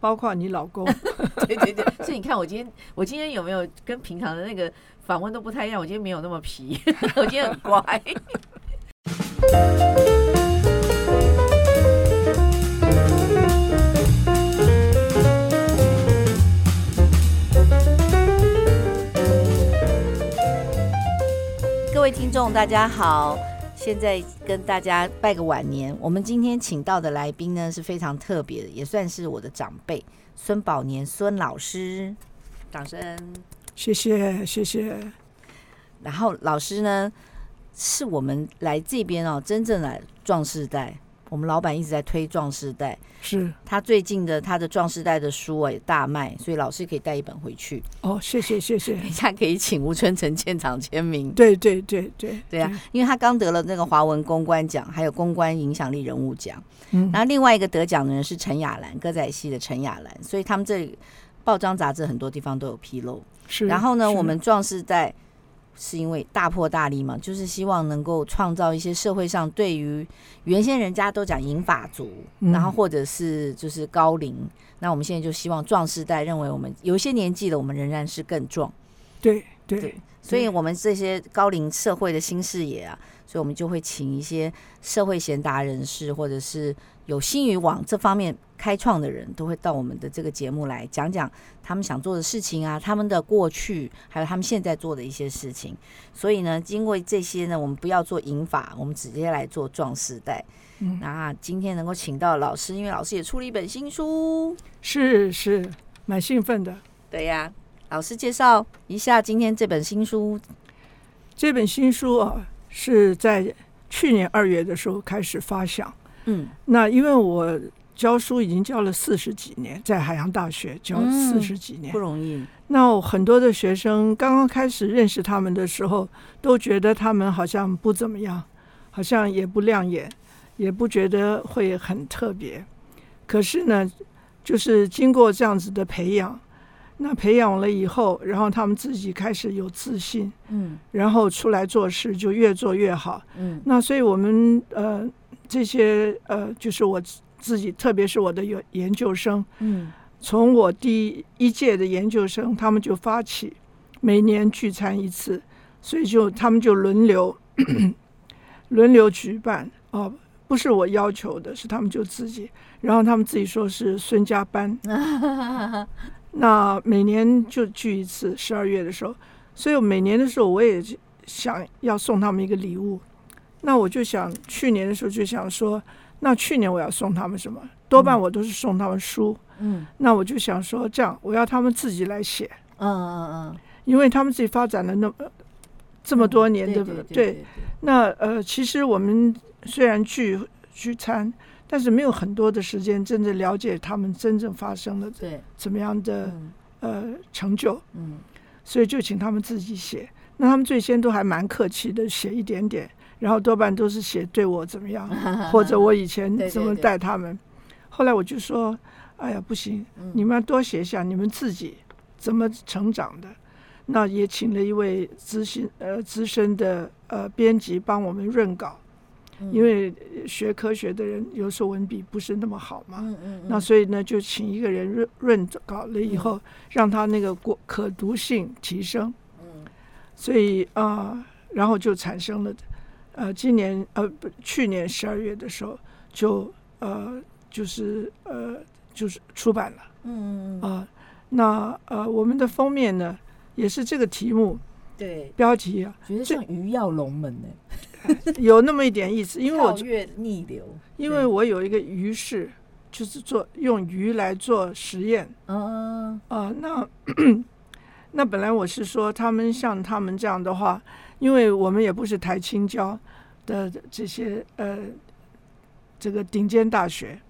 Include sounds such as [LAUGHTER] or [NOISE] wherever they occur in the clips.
包括你老公。[LAUGHS] [LAUGHS] 对对对，所以你看我今天，我今天有没有跟平常的那个访问都不太一样？我今天没有那么皮，[LAUGHS] 我今天很乖。各位听众，大家好。现在跟大家拜个晚年。我们今天请到的来宾呢是非常特别的，也算是我的长辈孙宝年孙老师，掌声。谢谢谢谢。然后老师呢是我们来这边哦，真正的壮士代。我们老板一直在推壮士代，是他最近的他的壮士代的书也大卖，所以老师可以带一本回去。哦，谢谢谢谢，等一下可以请吴春成现场签名。对对对对对啊，因为他刚得了那个华文公关奖，还有公关影响力人物奖。嗯，然后另外一个得奖的人是陈雅兰，歌仔戏的陈雅兰，所以他们这里报章杂志很多地方都有披露。是，然后呢，我们壮士代。是因为大破大立嘛，就是希望能够创造一些社会上对于原先人家都讲银发族，嗯、然后或者是就是高龄，那我们现在就希望壮世代认为我们有一些年纪的，我们仍然是更壮。对对，对，所以我们这些高龄社会的新视野啊，所以我们就会请一些社会贤达人士，或者是有心于往这方面。开创的人都会到我们的这个节目来讲讲他们想做的事情啊，他们的过去，还有他们现在做的一些事情。所以呢，经过这些呢，我们不要做引法，我们直接来做壮时代。嗯，那今天能够请到老师，因为老师也出了一本新书，是是，蛮兴奋的。对呀，老师介绍一下今天这本新书。这本新书啊，是在去年二月的时候开始发想。嗯，那因为我。教书已经教了四十几年，在海洋大学教四十几年，不容易。那很多的学生刚刚开始认识他们的时候，都觉得他们好像不怎么样，好像也不亮眼，也不觉得会很特别。可是呢，就是经过这样子的培养，那培养了以后，然后他们自己开始有自信，嗯，然后出来做事就越做越好，嗯。那所以我们呃这些呃就是我。自己，特别是我的研研究生，嗯，从我第一届的研究生，他们就发起每年聚餐一次，所以就他们就轮流 [CLEARS THROAT] 轮流举办哦，不是我要求的，是他们就自己，然后他们自己说是孙家班，[LAUGHS] 那每年就聚一次，十二月的时候，所以我每年的时候我也想要送他们一个礼物，那我就想去年的时候就想说。那去年我要送他们什么？多半我都是送他们书。嗯，那我就想说，这样我要他们自己来写。嗯嗯嗯，因为他们自己发展了那么这么多年，对不对？对。那呃，其实我们虽然聚聚餐，但是没有很多的时间真正了解他们真正发生了怎么样的呃成就。嗯，所以就请他们自己写。那他们最先都还蛮客气的，写一点点。然后多半都是写对我怎么样，[LAUGHS] 或者我以前怎么带他们。后来我就说：“哎呀，不行，你们要多写一下你们自己怎么成长的。”那也请了一位资深呃资深的呃编辑帮我们润稿，因为学科学的人有时候文笔不是那么好嘛。那所以呢，就请一个人润润稿了以后，让他那个过可读性提升。所以啊，然后就产生了。呃，今年呃不，去年十二月的时候就呃就是呃就是出版了，嗯嗯啊，那呃我们的封面呢也是这个题目，对，标题啊，觉得像鱼跃龙门呢，[LAUGHS] 有那么一点意思，因为我越逆流，因为我有一个鱼是，就是做用鱼来做实验，嗯啊，那那本来我是说他们像他们这样的话。因为我们也不是台青交的这些呃这个顶尖大学，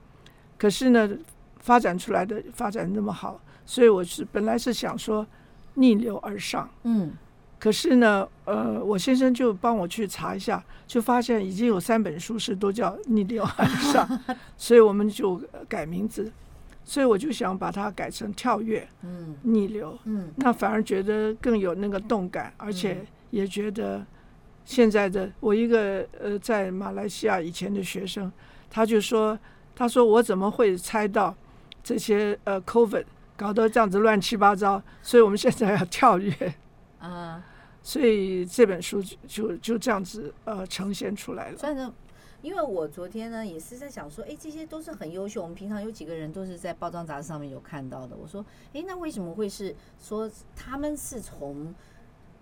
可是呢发展出来的发展那么好，所以我是本来是想说逆流而上，嗯，可是呢呃我先生就帮我去查一下，就发现已经有三本书是都叫逆流而上，[LAUGHS] 所以我们就改名字，所以我就想把它改成跳跃，嗯，逆流，嗯，那反而觉得更有那个动感，而且。也觉得现在的我一个呃，在马来西亚以前的学生，他就说，他说我怎么会猜到这些呃 COVID 搞得这样子乱七八糟，所以我们现在要跳跃。啊，所以这本书就就就这样子呃呈现出来了。因为我昨天呢也是在想说，哎，这些都是很优秀。我们平常有几个人都是在包装杂志上面有看到的。我说，哎，那为什么会是说他们是从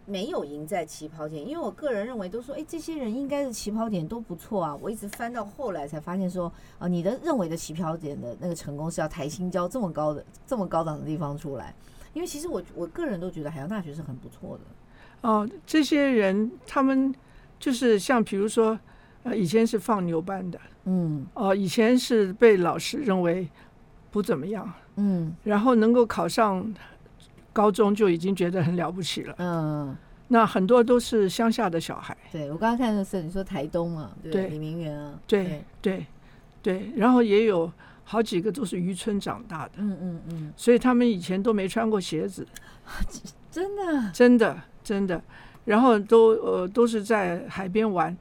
没有赢在起跑点？因为我个人认为都说，哎，这些人应该是起跑点都不错啊。我一直翻到后来才发现说，啊，你的认为的起跑点的那个成功是要台新交这么高的这么高档的地方出来。因为其实我我个人都觉得海洋大学是很不错的。哦，这些人他们就是像比如说，呃，以前是放牛班的，嗯，哦，以前是被老师认为不怎么样，嗯，然后能够考上高中就已经觉得很了不起了，嗯，那很多都是乡下的小孩。对，我刚刚看的是你说台东嘛，对，对？李明远啊，对对对对，然后也有。好几个都是渔村长大的，嗯嗯嗯，所以他们以前都没穿过鞋子，[LAUGHS] 真的，真的，真的，然后都呃都是在海边玩，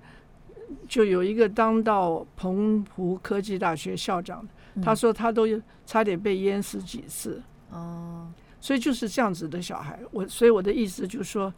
就有一个当到澎湖科技大学校长，他说他都差点被淹死几次，哦，所以就是这样子的小孩，我所以我的意思就是说。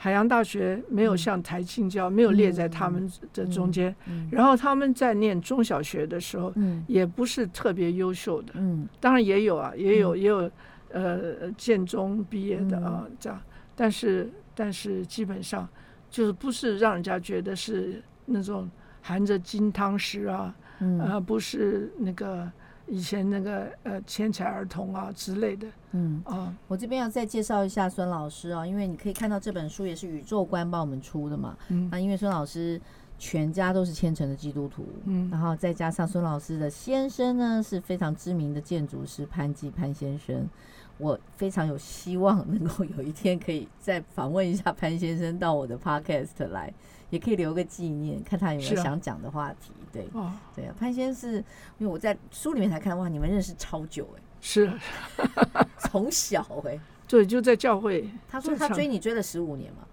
海洋大学没有像台清交，没有列在他们的中间。然后他们在念中小学的时候，也不是特别优秀的。当然也有啊，也有也有呃建中毕业的啊这样。但是但是基本上就是不是让人家觉得是那种含着金汤匙啊，嗯。呃不是那个。以前那个呃，天才儿童啊之类的，嗯。啊，哦、我这边要再介绍一下孙老师啊，因为你可以看到这本书也是宇宙观帮我们出的嘛，嗯，那因为孙老师全家都是虔诚的基督徒，嗯，然后再加上孙老师的先生呢是非常知名的建筑师潘季潘先生，我非常有希望能够有一天可以再访问一下潘先生到我的 podcast 来。也可以留个纪念，看他有没有想讲的话题。啊、对，哦、对啊，潘先生是因为我在书里面才看，哇，你们认识超久哎，是，[LAUGHS] 从小哎，对，就在教会。他说他追你追了十五年嘛，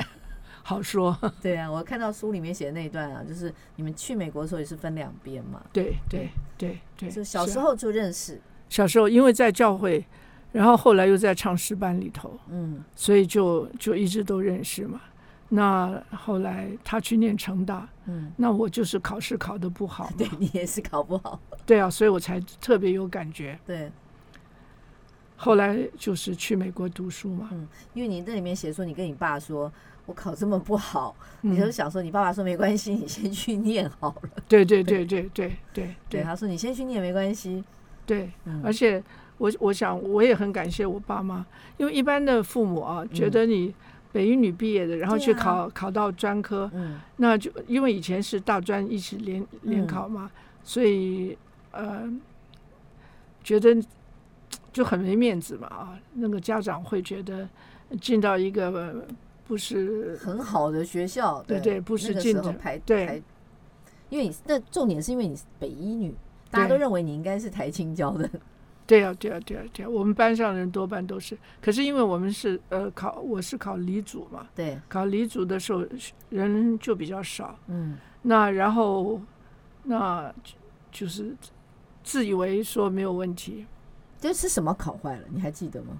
[LAUGHS] 好说。对啊，我看到书里面写的那一段啊，就是你们去美国的时候也是分两边嘛。对对对对，就小时候就认识。小时候因为在教会，然后后来又在唱诗班里头，嗯，所以就就一直都认识嘛。那后来他去念成大，嗯，那我就是考试考得不好，[LAUGHS] 对你也是考不好，对啊，所以我才特别有感觉。对，后来就是去美国读书嘛，嗯，因为你这里面写说你跟你爸说我考这么不好，嗯、你就想说你爸爸说没关系，你先去念好了。对对对对对对 [LAUGHS] 对，对，他说你先去念没关系。对，嗯、而且我我想我也很感谢我爸妈，因为一般的父母啊，觉得你。北一女毕业的，然后去考、啊、考到专科，嗯，那就因为以前是大专一起联联考嘛，嗯、所以呃，觉得就很没面子嘛啊，那个家长会觉得进到一个不是很好的学校，对对，不是进的排对排，因为你那重点是因为你是北一女，大家都认为你应该是台青教的。对呀、啊，对呀、啊，对呀、啊，对呀、啊。我们班上人多半都是，可是因为我们是呃考，我是考理组嘛，对，考理组的时候人就比较少，嗯，那然后那就是自以为说没有问题。这是什么考坏了？你还记得吗？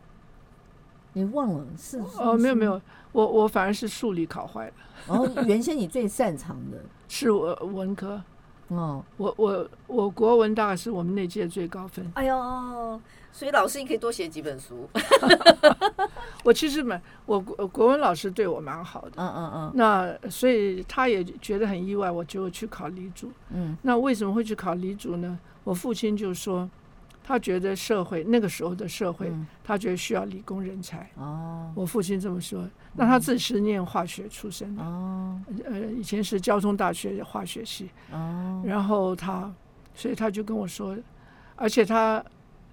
你忘了是？哦，没有没有，我我反而是数理考坏了。然后原先你最擅长的是我文科。哦，我我我国文大概是我们那届最高分。哎呦，所以老师你可以多写几本书。[LAUGHS] 我其实蛮，我国国文老师对我蛮好的。嗯嗯嗯。那所以他也觉得很意外，我就去考理组。嗯。那为什么会去考理组呢？我父亲就说。他觉得社会那个时候的社会，他觉得需要理工人才。哦，我父亲这么说。那他自己是念化学出身的。哦，呃，以前是交通大学化学系。哦，然后他，所以他就跟我说，而且他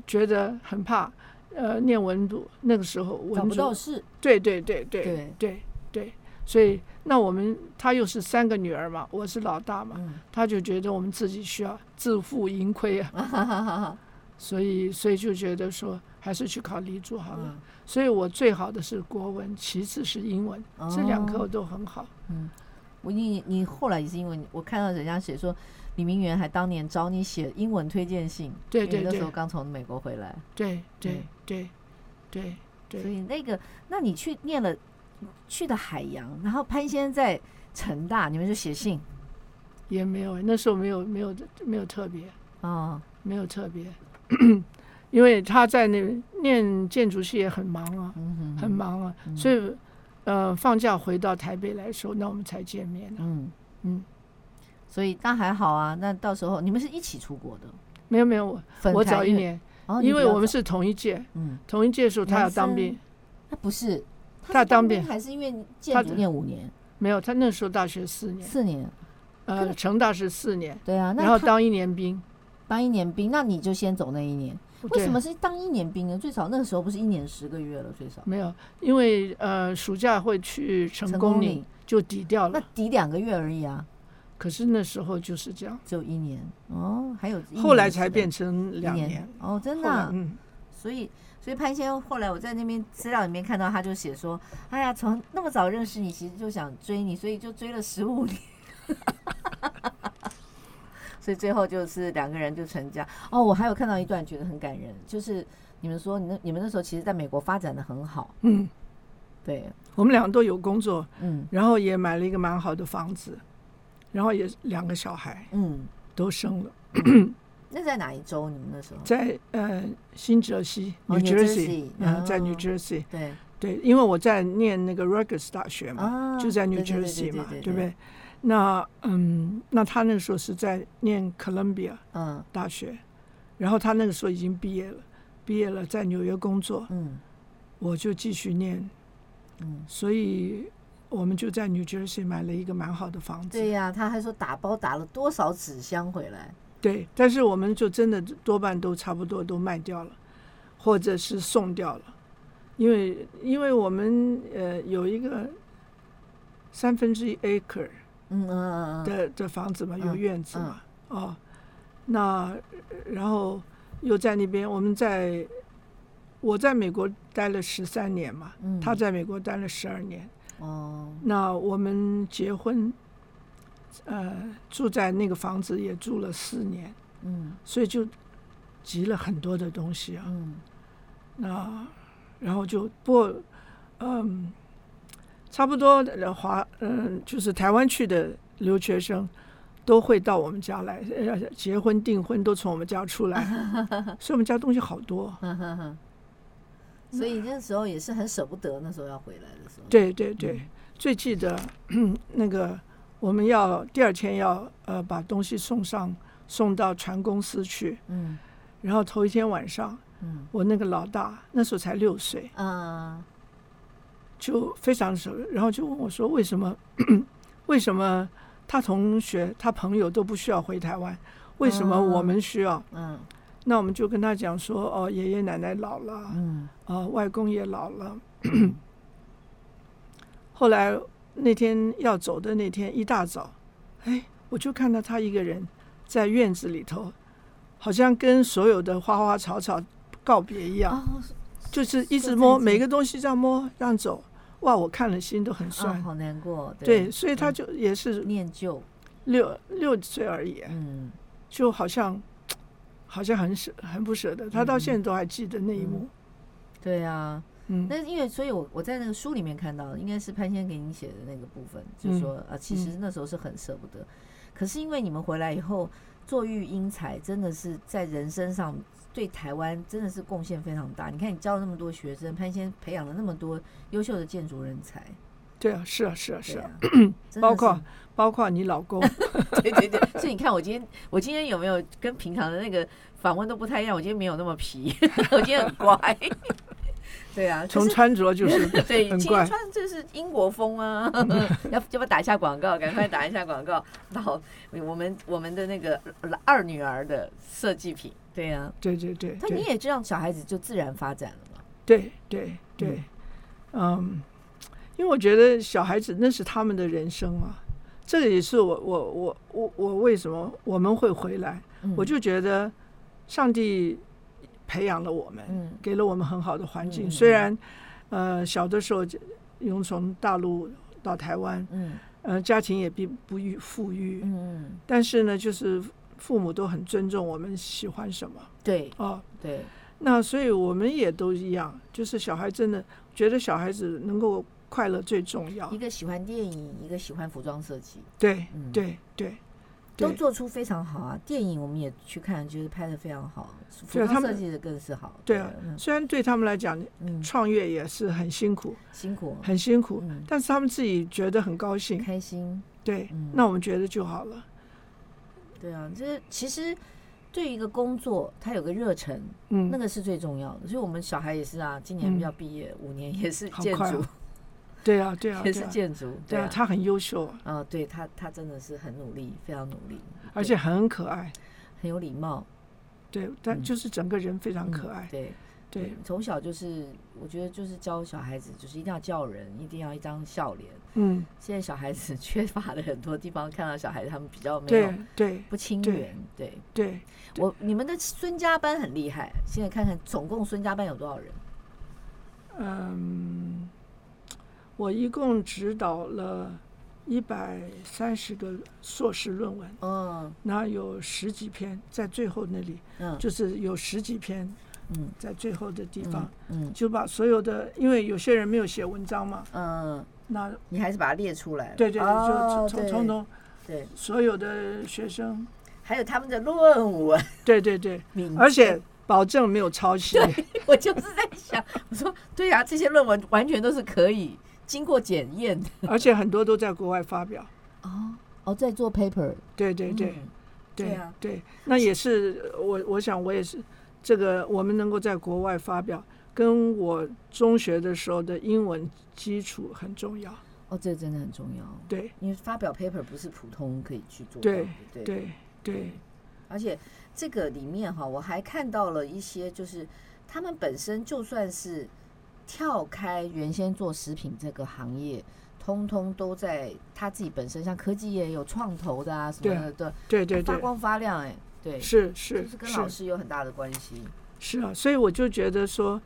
觉得很怕，呃，念文读那个时候文组找不到事。对对对对对对对，所以那我们他又是三个女儿嘛，我是老大嘛，他就觉得我们自己需要自负盈亏啊。[LAUGHS] 所以，所以就觉得说，还是去考理组好了。嗯、所以我最好的是国文，其次是英文，哦、这两科我都很好。嗯，我你你后来也是因为我看到人家写说，李明媛还当年找你写英文推荐信，对对对，那时候刚从美国回来，对对对对对，所以那个，那你去念了去的海洋，然后潘先生在成大，你们就写信，也没有，那时候没有没有没有特别啊，没有特别。[CLEARS THROAT] 因为他在那念建筑系也很忙啊，很忙啊，嗯、所以呃放假回到台北来说，那我们才见面、啊、嗯。嗯，所以那还好啊。那到时候你们是一起出国的？没有没有，我我早一年，哦、因为我们是同一届，嗯，同一届的时候他要当兵，他不是。他要当兵。还是因为建筑念五年？没有，他那时候大学四年，四年，呃，成大是四年，对啊，然后当一年兵，当一年兵，那你就先走那一年。为什么是当一年兵呢？最少那个时候不是一年十个月了，最少。没有，因为呃暑假会去成功岭就抵掉了，那抵两个月而已啊。可是那时候就是这样，只有一年。哦，还有后来才变成两年。哦，真的、啊，嗯，所以所以潘先生后来我在那边资料里面看到，他就写说，哎呀，从那么早认识你，其实就想追你，所以就追了十五年。[LAUGHS] 所以最后就是两个人就成家。哦。我还有看到一段觉得很感人，就是你们说你那你们那时候其实在美国发展的很好，嗯，对，我们两个都有工作，嗯，然后也买了一个蛮好的房子，然后也两个小孩，嗯，都生了。[CLEARS THROAT] 那在哪一州？你们那时候？在呃新泽西，New Jersey，嗯，在 New Jersey，对。对，因为我在念那个 Rutgers 大学嘛，就在 New Jersey 嘛，对不对？那嗯，那他那个时候是在念 Columbia 嗯大学，嗯、然后他那个时候已经毕业了，毕业了在纽约工作，嗯，我就继续念，嗯，所以我们就在 New Jersey 买了一个蛮好的房子。对呀、啊，他还说打包打了多少纸箱回来？对，但是我们就真的多半都差不多都卖掉了，或者是送掉了，因为因为我们呃有一个三分之一 acre。嗯嗯的的房子嘛，有院子嘛，哦，那然后又在那边，我们在我在美国待了十三年嘛，他在美国待了十二年，哦，那我们结婚，呃，住在那个房子也住了四年，嗯，所以就集了很多的东西啊，嗯，那然后就不过，嗯。差不多的华，嗯，就是台湾去的留学生，都会到我们家来，呃，结婚订婚都从我们家出来，[LAUGHS] 所以我们家东西好多。[LAUGHS] 所以那时候也是很舍不得，那时候要回来的时候。对对对，最记得 [CLEARS THROAT] 那个我们要第二天要呃把东西送上送到船公司去，嗯，然后头一天晚上，嗯，我那个老大那时候才六岁，嗯。就非常熟，然后就问我说：“为什么？[CLEARS THROAT] 为什么他同学、他朋友都不需要回台湾？为什么我们需要？”嗯，那我们就跟他讲说：“哦，爷爷奶奶老了，嗯，哦，外公也老了。” [CLEARS THROAT] 后来那天要走的那天一大早，哎，我就看到他一个人在院子里头，好像跟所有的花花草草告别一样，就是一直摸每个东西这样摸这样走。哇！我看了心都很酸，好难过。对，所以他就也是念旧，六六岁而已，嗯，就好像好像很舍很不舍得。他到现在都还记得那一幕。对啊，嗯，那因为所以，我我在那个书里面看到，应该是潘先生给你写的那个部分，就是说啊，其实那时候是很舍不得。可是因为你们回来以后，坐育英才，真的是在人生上。对台湾真的是贡献非常大。你看，你教了那么多学生，潘先培养了那么多优秀的建筑人才。对啊，是啊，是啊，是啊，包括包括你老公。[LAUGHS] 对对对，所以你看，我今天我今天有没有跟平常的那个访问都不太一样？我今天没有那么皮，[LAUGHS] 我今天很乖。对啊，[LAUGHS] 从穿着就是 [LAUGHS] 对，今天穿这是英国风啊。[LAUGHS] 要要不要打一下广告？赶快打一下广告。然后我们我们的那个二女儿的设计品。对呀、啊，对对对，但你也这样，小孩子就自然发展了嘛。对对对，嗯，因为我觉得小孩子那是他们的人生嘛，这个也是我我我我我为什么我们会回来，嗯、我就觉得上帝培养了我们，嗯、给了我们很好的环境。嗯、虽然呃小的时候就从大陆到台湾，嗯，呃，家庭也并不裕富裕，嗯，但是呢，就是父母都很尊重我们喜欢什么，对，哦，对，那所以我们也都一样，就是小孩真的觉得小孩子能够快乐最重要一。个喜欢电影，一个喜欢服装设计，对，嗯。对，对，都做出非常好啊。电影我们也去看，就是拍的非常好，服装设计的更是好。对啊嗯虽然对他们来讲，嗯，创业也是很辛苦，辛苦，很辛苦，嗯，但是他们自己觉得很高兴。开心。对嗯，那我们觉得就好了。对啊，就是其实对于一个工作，他有个热忱，嗯，那个是最重要的。所以我们小孩也是啊，今年要毕业，五年也是建筑对啊，对啊，[LAUGHS] 也是建筑，对啊，他很优秀啊，啊，对他，他真的是很努力，非常努力，而且很可爱。很有礼貌，对，但嗯就是整个人非常嗯可爱。对对，从小就是，我觉得就是教小孩子，就是一定要叫人，一定要一张笑脸。嗯，[LAUGHS] 现在小孩子 [LAUGHS] 缺乏的很多地方，看到小孩子他们比较没有对对不亲对缘。对对，我，你们的孙家班很厉害，现在看看总共孙家班有多少人？嗯，我一共指导了一百三十个硕士论文，嗯。那有十几篇在最后那里，嗯。就是有十几篇嗯。在最后的地方，嗯就把所有的，因为有些人没有写文章嘛，嗯，那你还是把它列出来了。对对，哦就从从头对，所有的学生，还有他们的论文。对对对，而且保证没有抄袭。我就是在想，我说对呀、这些论文完全都是可以经过检验。而且很多都在国外发表。哦哦，在做 paper，对对对、嗯对对啊对，那也是我我想我也是这个我们能够在国外发表，跟我中学的时候的英文基础很重要。哦，这真的很重要。对因为发表 paper 不是普通可以去做对对对，而且这个里面哈，我还看到了一些，就是他们本身就算是跳开原先做食品这个行业，通通都在他自己本身，像科技业有创投的啊什么的，对，对对对，发光发亮哎、对，是是就是跟老师有很大的关系。是啊，所以我就觉得说，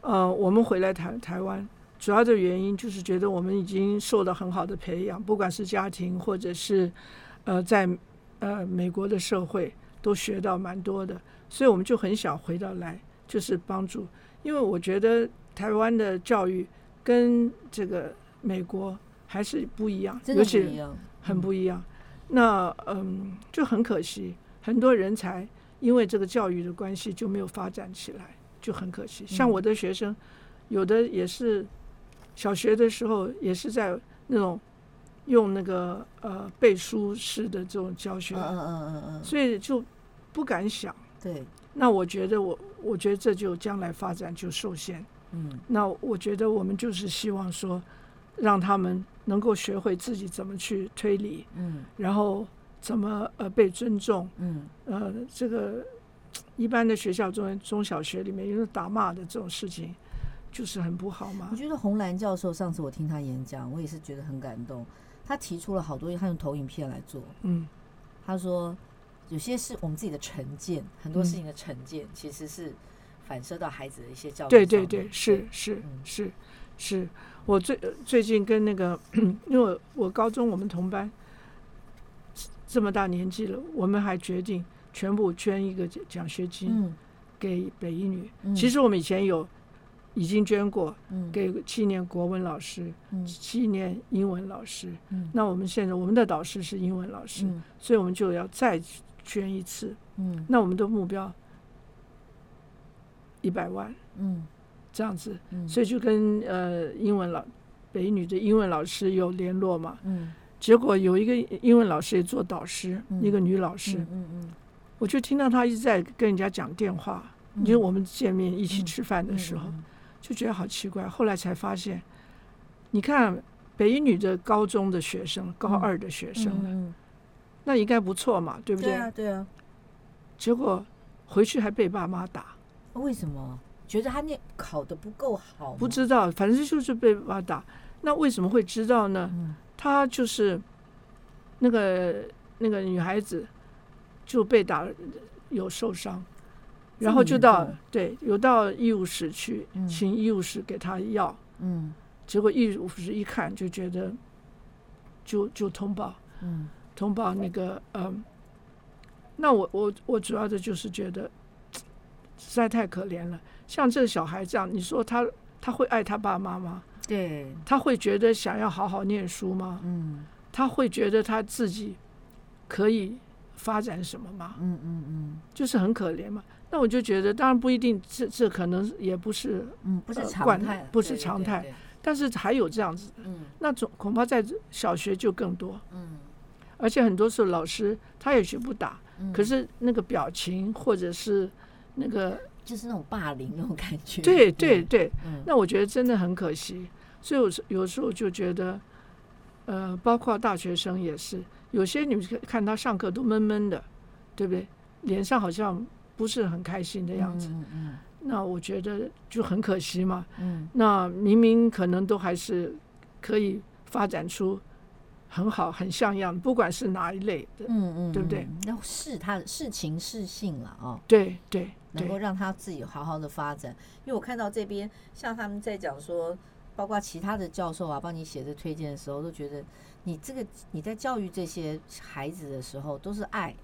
呃，我们回来台台湾。主要的原因就是觉得我们已经受到很好的培养，不管是家庭或者是，呃，在呃美国的社会都学到蛮多的，所以我们就很想回到来，就是帮助。因为我觉得台湾的教育跟这个美国还是不一样，尤其很不一样。那嗯，就很可惜，很多人才因为这个教育的关系就没有发展起来，就很可惜。像我的学生，有的也是。小学的时候也是在那种用那个呃背书式的这种教学，嗯嗯嗯嗯嗯，所以就不敢想。对，那我觉得我我觉得这就将来发展就受限。嗯那我觉得我们就是希望说，让他们能够学会自己怎么去推理，嗯然后怎么呃被尊重。嗯呃，这个一般的学校中中小学里面因为打骂的这种事情。就是很不好嘛。我觉得红兰教授上次我听他演讲，我也是觉得很感动。他提出了好多，他用投影片来做。嗯，他说有些是我们自己的成见，很多事情的成见其实是反射到孩子的一些教育。对对对，是是嗯是是。我最最近跟那个，[CLEARS THROAT] 因为我高中我们同班，这么大年纪了，我们还决定全部捐一个奖学金嗯给北一女。嗯其实我们以前有。已经捐过，嗯给七年国文老师，嗯七年英文老师。嗯那我们现在我们的导师是英文老师，嗯所以我们就要再捐一次。嗯那我们的目标一百万嗯。这样子，嗯，所以就跟呃英文老北女的英文老师有联络嘛。嗯。结果有一个英文老师也做导师，嗯。一个女老师，嗯嗯我就听到她一直在跟人家讲电话。嗯，因为我们见面一起吃饭的时候，嗯就觉得好奇怪。后来才发现，你看北一女的高中的学生，高二的学生，那应该不错嘛，对不对？对啊对啊，结果回去还被爸妈打，为什么？觉得他那考的不够好？不知道，反正就是被爸爸打。那为什么会知道呢？嗯她就是那个那个女孩子就被打有受伤，然后就到对有到医务室去，嗯请医务室给他药。嗯结果医务室一看就觉得就就通报，嗯，通报那个嗯，那我我我主要的就是觉得实在太可怜了。像这个小孩这样，你说他他会爱他爸妈吗？对，他会觉得想要好好念书吗？嗯，他会觉得他自己可以发展什么吗？嗯嗯嗯，就是很可怜嘛。那我就觉得，当然不一定，这这可能也不是，嗯，不是常态，不是常态。但是还有这样子，嗯，那总恐怕在小学就更多，嗯，而且很多时候老师他也许不打，可是那个表情或者是那个。就是那种霸凌那种感觉，对对对，嗯、那我觉得真的很可惜，所以有时有时候就觉得，呃，包括大学生也是，有些你看他上课都闷闷的，对不对？脸上好像不是很开心的样子，嗯嗯、那我觉得就很可惜嘛，嗯、那明明可能都还是可以发展出。很好，很像样，不管是哪一类的，嗯嗯，对不对？那是他的事情事性了哦，对对，能够让他自己好好的发展。因为我看到这边，像他们在讲说，包括其他的教授啊，帮你写的推荐的时候，都觉得你这个你在教育这些孩子的时候，都是爱，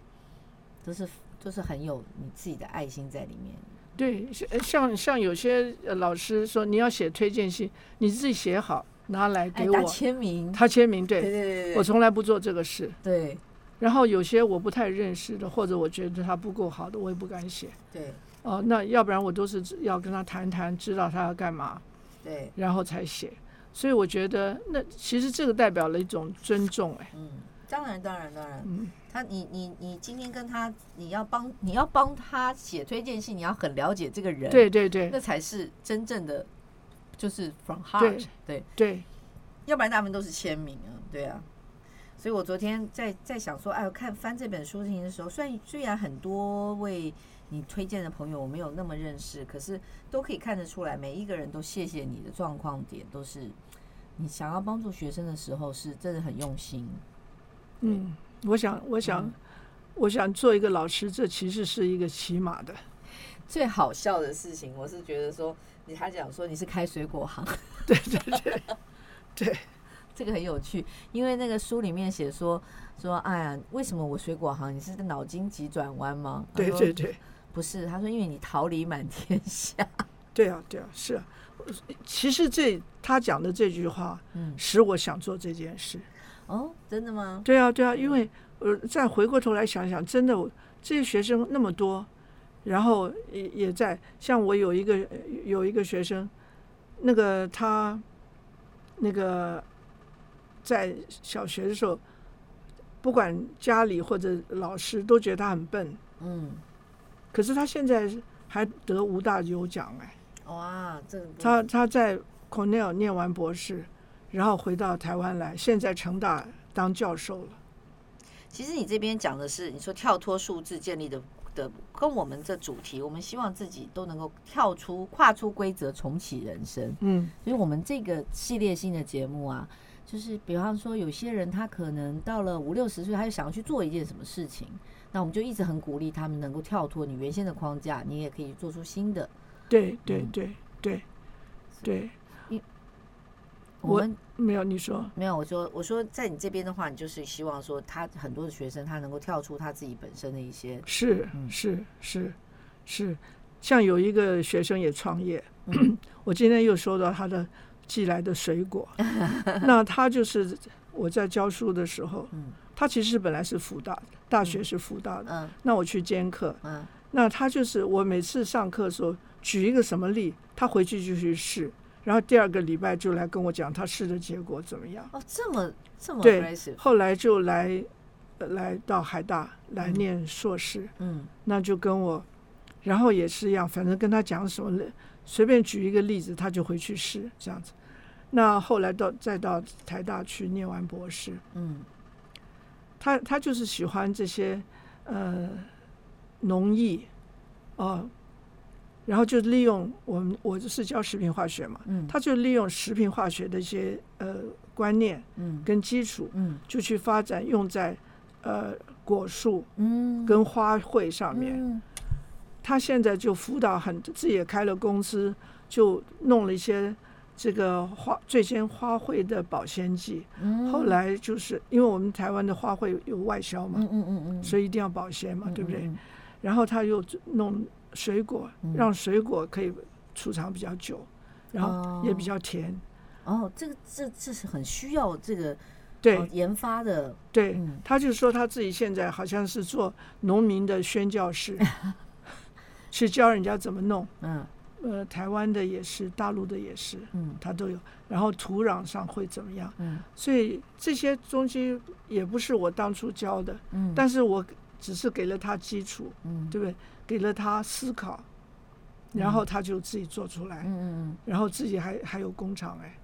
都是都是很有你自己的爱心在里面。对，像像有些老师说，你要写推荐信，你自己写好。拿来给我签名，他签名，对，对对对对，我从来不做这个事。对，然后有些我不太认识的，或者我觉得他不够好的，我也不敢写。对，哦，那要不然我都是要跟他谈谈，知道他要干嘛，对，然后才写。所以我觉得，那其实这个代表了一种尊重，哎，嗯，当然，当然，当然，嗯，他，你，你，你今天跟他，你要帮，你要帮他写推荐信，你要很了解这个人，对对对，那才是真正的。就是 from heart，对对，对，要不然他们都是签名啊，对啊。所以我昨天在在想说，哎，我看翻这本书的时候，虽然虽然很多位你推荐的朋友我没有那么认识，可是都可以看得出来，每一个人都谢谢你的状况点，都是你想要帮助学生的时候是真的很用心。嗯，我想，我想，嗯、我想做一个老师，这其实是一个起码的。[LAUGHS] 最好笑的事情，我是觉得说。你他讲说你是开水果行，对对对，对，[LAUGHS] 这个很有趣，因为那个书里面写说说，哎呀，为什么我水果行？你是脑筋急转弯吗？对对对，不是，他说因为你桃李满天下。[LAUGHS] 对啊对啊，是啊。其实这他讲的这句话，嗯，使我想做这件事。哦，真的吗？对啊对啊，因为呃，再回过头来想想，真的这些学生那么多。然后也也在像我有一个有一个学生，那个他那个在小学的时候，不管家里或者老师都觉得他很笨，嗯，可是他现在还得吴大有奖哎，哇，这他他在 Cornell 念完博士，然后回到台湾来，现在成大当教授了。其实你这边讲的是你说跳脱数字建立的。的跟我们这主题，我们希望自己都能够跳出、跨出规则，重启人生。嗯，所以我们这个系列性的节目啊，就是比方说，有些人他可能到了五六十岁，他就想要去做一件什么事情，那我们就一直很鼓励他们能够跳脱你原先的框架，你也可以做出新的。对对对对对。我们没有，你说没有。我说，我说，在你这边的话，你就是希望说，他很多的学生他能够跳出他自己本身的一些是是是是，像有一个学生也创业，嗯、[CLEARS THROAT] 我今天又收到他的寄来的水果，[LAUGHS] 那他就是我在教书的时候，嗯、他其实本来是辅大的，大学是辅大的，嗯、那我去兼课，嗯、那他就是我每次上课的时候举一个什么例，他回去就去试。然后第二个礼拜就来跟我讲他试的结果怎么样？哦，这么这么对，后来就来来到海大来念硕士，嗯，那就跟我，然后也是一样，反正跟他讲什么，随便举一个例子，他就回去试这样子。那后来到再到台大去念完博士，嗯，他他就是喜欢这些呃农艺哦。然后就利用我们，我就是教食品化学嘛，嗯，他就利用食品化学的一些呃观念，嗯，跟基础，嗯，就去发展用在呃果树，嗯，跟花卉上面。嗯，他现在就辅导很，自己也开了公司，就弄了一些这个花最先花卉的保鲜剂，嗯后来就是因为我们台湾的花卉有外销嘛，嗯嗯嗯嗯，所以一定要保鲜嘛，嗯对不对？嗯然后他又弄水果，嗯让水果可以储藏比较久，然后也比较甜。哦，这个这这是很需要这个对、哦研发的，对，嗯他就说他自己现在好像是做农民的宣教士，[LAUGHS] 去教人家怎么弄。嗯呃，台湾的也是，大陆的也是，嗯他都有。然后土壤上会怎么样？嗯所以这些东西也不是我当初教的，嗯，但是我只是给了他基础，嗯对不对？给了他思考，然后他就自己做出来，嗯嗯嗯，然后自己还还有工厂哎，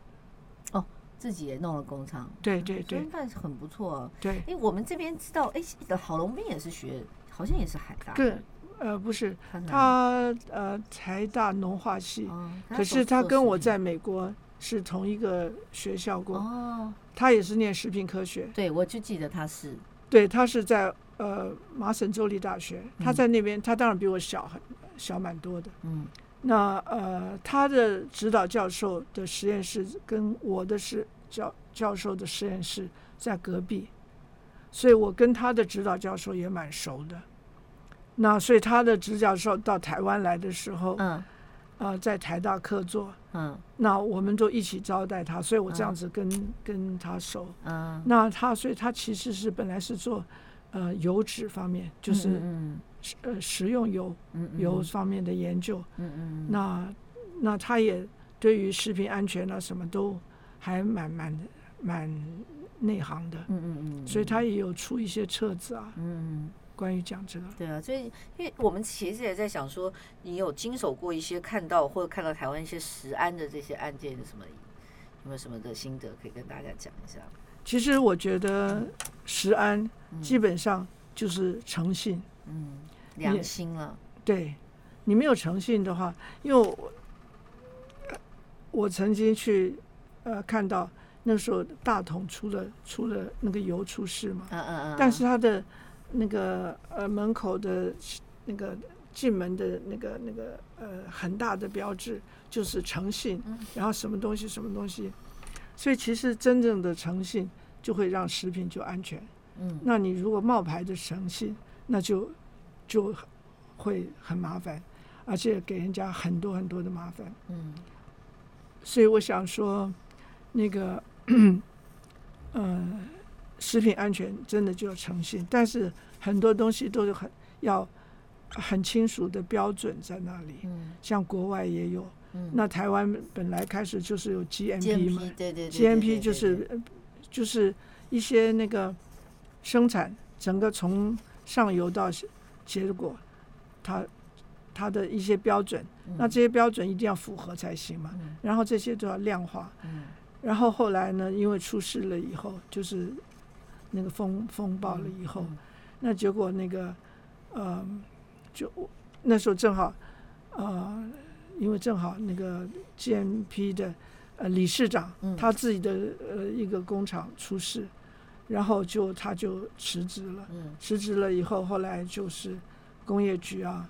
哦自己也弄了工厂，对对对那是很不错啊。对，哎，我们这边知道，哎，郝龙斌也是学，好像也是海大的，更呃不是他呃台大农化系，哦可是他跟我在美国是同一个学校过，哦，他也是念食品科学，对我就记得他是，对他是在呃麻省州立大学，他嗯在那边，他当然比我小很小蛮多的。嗯那呃，他的指导教授的实验室跟我的是教教授的实验室在隔壁，所以我跟他的指导教授也蛮熟的。那所以他的指导教授到台湾来的时候，嗯。呃，在台大客座，嗯。那我们都一起招待他，所以我这样子跟、跟他熟。嗯，那他所以他其实是本来是做呃油脂方面，就是、嗯呃食用油嗯嗯油方面的研究。嗯嗯，那那他也对于食品安全啊什么都还蛮蛮蛮内行的，嗯嗯嗯，所以他也有出一些册子啊，嗯。关于讲这个。对啊，所以因为我们其实也在想说，你有经手过一些看到或者看到台湾一些食安的这些案件的什么，有没有什么的心得可以跟大家讲一下？其实我觉得食安嗯。基本上就是诚信，嗯，良心了，对你没有诚信的话，因为我我曾经去呃看到那时候大同出了出了那个油出事嘛，嗯嗯嗯，但是它的那个呃门口的那个进门的那个那个呃很大的标志就是诚信，然后什么东西什么东西，所以其实真正的诚信就会让食品就安全。嗯那你如果冒牌的诚信，那就就会很麻烦，而且给人家很多很多的麻烦。嗯所以我想说，那个，嗯、[CLEARS THROAT] 呃，食品安全真的就要诚信，但是很多东西都是很要很清楚的标准在那里。嗯像国外也有，嗯，那台湾本来开始就是有 GMP 嘛 GMP 对对，GMP 就是呃就是一些那个生产整个从上游到结果，它它的一些标准，那这些标准一定要符合才行嘛。嗯然后这些都要量化。嗯然后后来呢，因为出事了以后，就是那个风风暴了以后，嗯那结果那个呃，就那时候正好呃，因为正好那个 GMP 的呃理事长、嗯。他自己的呃一个工厂出事，然后就他就辞职了。嗯。辞职了以后，后来就是工业局啊，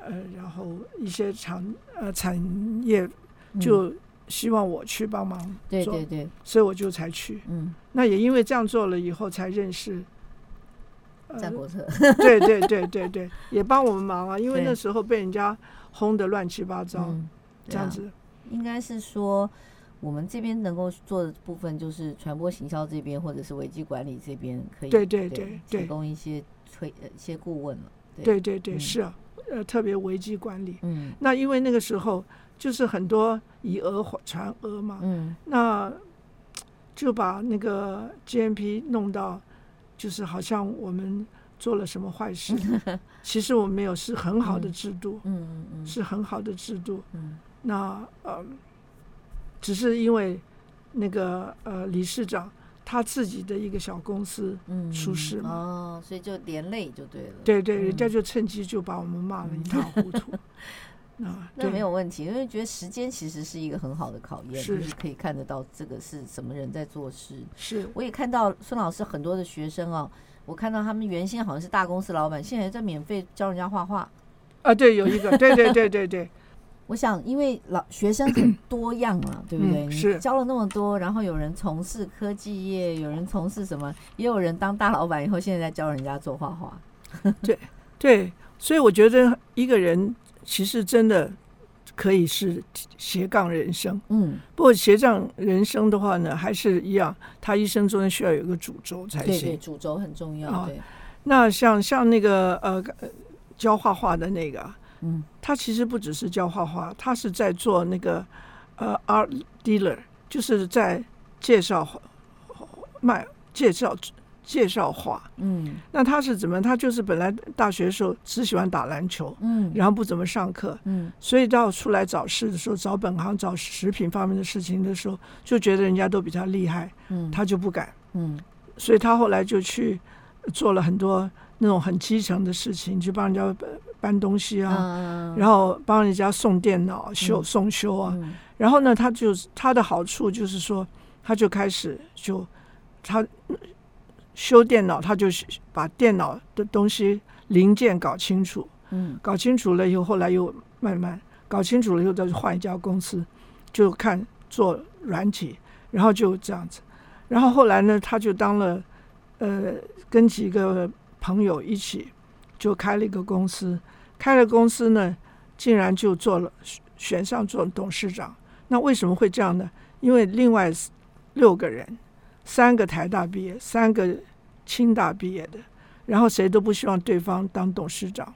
呃，然后一些产呃产业嗯。就希望我去帮忙做，对对对，所以我就才去。嗯，那也因为这样做了以后，才认识。呃战国策，[LAUGHS] 对对对对对，也帮我们忙啊，因为那时候被人家轰得乱七八糟，这样子。应该是说，我们这边能够做的部分，就是传播行销这边，或者是危机管理这边，可以对对对提供一些推呃一些顾问了。对对对，嗯是啊，呃，特别危机管理。嗯那因为那个时候就是很多以讹传讹嘛，嗯。那就把那个 GMP 弄到，就是好像我们做了什么坏事，[LAUGHS] 其实我们没有，是很好的制度，嗯。嗯嗯，是很好的制度。嗯。那呃，只是因为那个呃理事长他自己的一个小公司，嗯出事嘛。哦，所以就连累就对了。对对，人家嗯就趁机就把我们骂了一塌糊涂。[LAUGHS] 啊，那没有问题，因为觉得时间其实是一个很好的考验，是就是可以看得到这个是什么人在做事。是我也看到孙老师很多的学生哦，我看到他们原先好像是大公司老板，现在在免费教人家画画。啊，对，有一个，对对对对对，[LAUGHS] 我想，因为老学生很多样嘛，[COUGHS] 对不对？嗯、是你教了那么多，然后有人从事科技业，有人从事什么，也有人当大老板以后，现在在教人家做画画。[LAUGHS] 对对，所以我觉得一个人其实真的可以是斜杠人生。嗯，不过斜杠人生的话呢，还是一样，他一生中需要有一个主轴才行。对对，主轴很重要。啊、对，那像像那个呃教画画的那个。嗯，他其实不只是教画画，他是在做那个呃 art dealer，就是在介绍卖介绍介绍画。嗯，那他是怎么？他就是本来大学的时候只喜欢打篮球，嗯，然后不怎么上课，嗯，所以到出来找事的时候，找本行、找食品方面的事情的时候，就觉得人家都比他厉害，嗯，他就不敢，嗯，所以他后来就去做了很多那种很基层的事情，去帮人家。搬东西啊，嗯、然后帮人家送电脑修、嗯、送修啊，嗯、然后呢，他就是他的好处就是说，他就开始就他修电脑，他就把电脑的东西零件搞清楚，嗯，搞清楚了以后，后来又慢慢搞清楚了以后，再换一家公司，就看做软体，然后就这样子，然后后来呢，他就当了呃，跟几个朋友一起。就开了一个公司，开了公司呢，竟然就做了选上做董事长。那为什么会这样呢？因为另外六个人，三个台大毕业，三个清大毕业的，然后谁都不希望对方当董事长。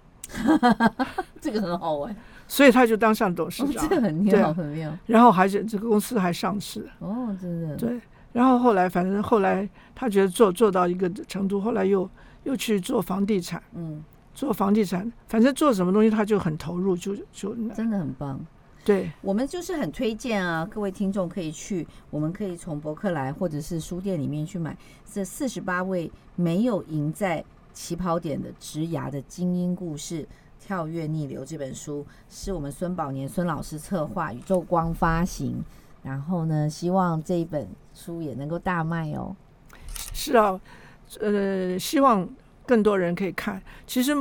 [LAUGHS] 这个很好玩，所以他就当上董事长，哦、这很妙，很妙。然后还是这个公司还上市。哦，真的。对，然后后来反正后来他觉得做做到一个程度，后来又又去做房地产。嗯。做房地产，反正做什么东西他就很投入，就就真的很棒。对，我们就是很推荐啊，各位听众可以去，我们可以从博客来或者是书店里面去买这四十八位没有赢在起跑点的职涯的精英故事，跳跃逆流这本书是我们孙宝年孙老师策划，宇宙光发行。然后呢，希望这一本书也能够大卖哦。是啊，呃，希望。更多人可以看，其实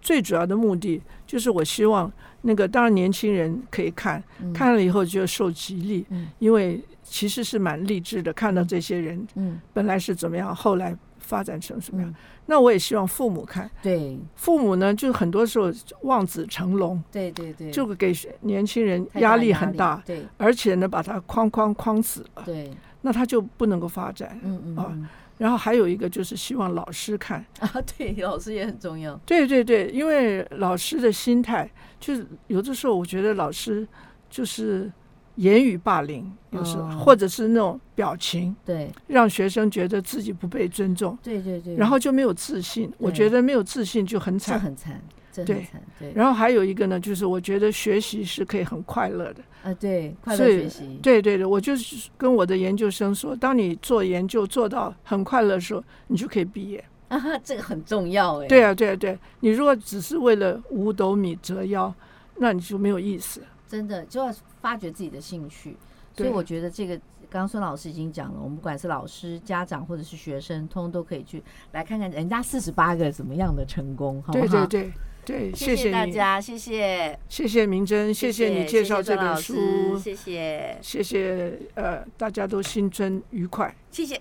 最主要的目的就是我希望那个，当然年轻人可以看，嗯、看了以后就受激励，嗯、因为其实是蛮励志的，看到这些人，嗯，本来是怎么样，后来发展成什么样。嗯、那我也希望父母看，对，父母呢，就很多时候望子成龙，对对对，就给年轻人压力很大，大对，而且呢，把他框框框死了，对，那他就不能够发展，嗯嗯，嗯。啊。然后还有一个就是希望老师看 [LAUGHS] 啊，对，[LAUGHS] 老师也很重要。对对对，因为老师的心态，就是有的时候我觉得老师就是言语霸凌，有时候、哦、或者是那种表情，对，让学生觉得自己不被尊重，对对对，然后就没有自信。我觉得没有自信就很惨，很惨。对，然后还有一个呢，就是我觉得学习是可以很快乐的。啊，对，快乐学习，对对对，我就是跟我的研究生说，当你做研究做到很快乐的时候，你就可以毕业。啊，[LAUGHS] 这个很重要哎，对啊，对啊，对，你如果只是为了五斗米折腰，那你就没有意思，真的就要发掘自己的兴趣，所以我觉得这个刚刚孙老师已经讲了，我们不管是老师、家长或者是学生，通通都可以去来看看人家四十八个怎么样的成功，好不好？对对对。对，谢谢大家，谢谢，谢谢明珍，谢谢你介绍这本书，谢谢，谢谢，呃，大家都新春愉快，谢谢。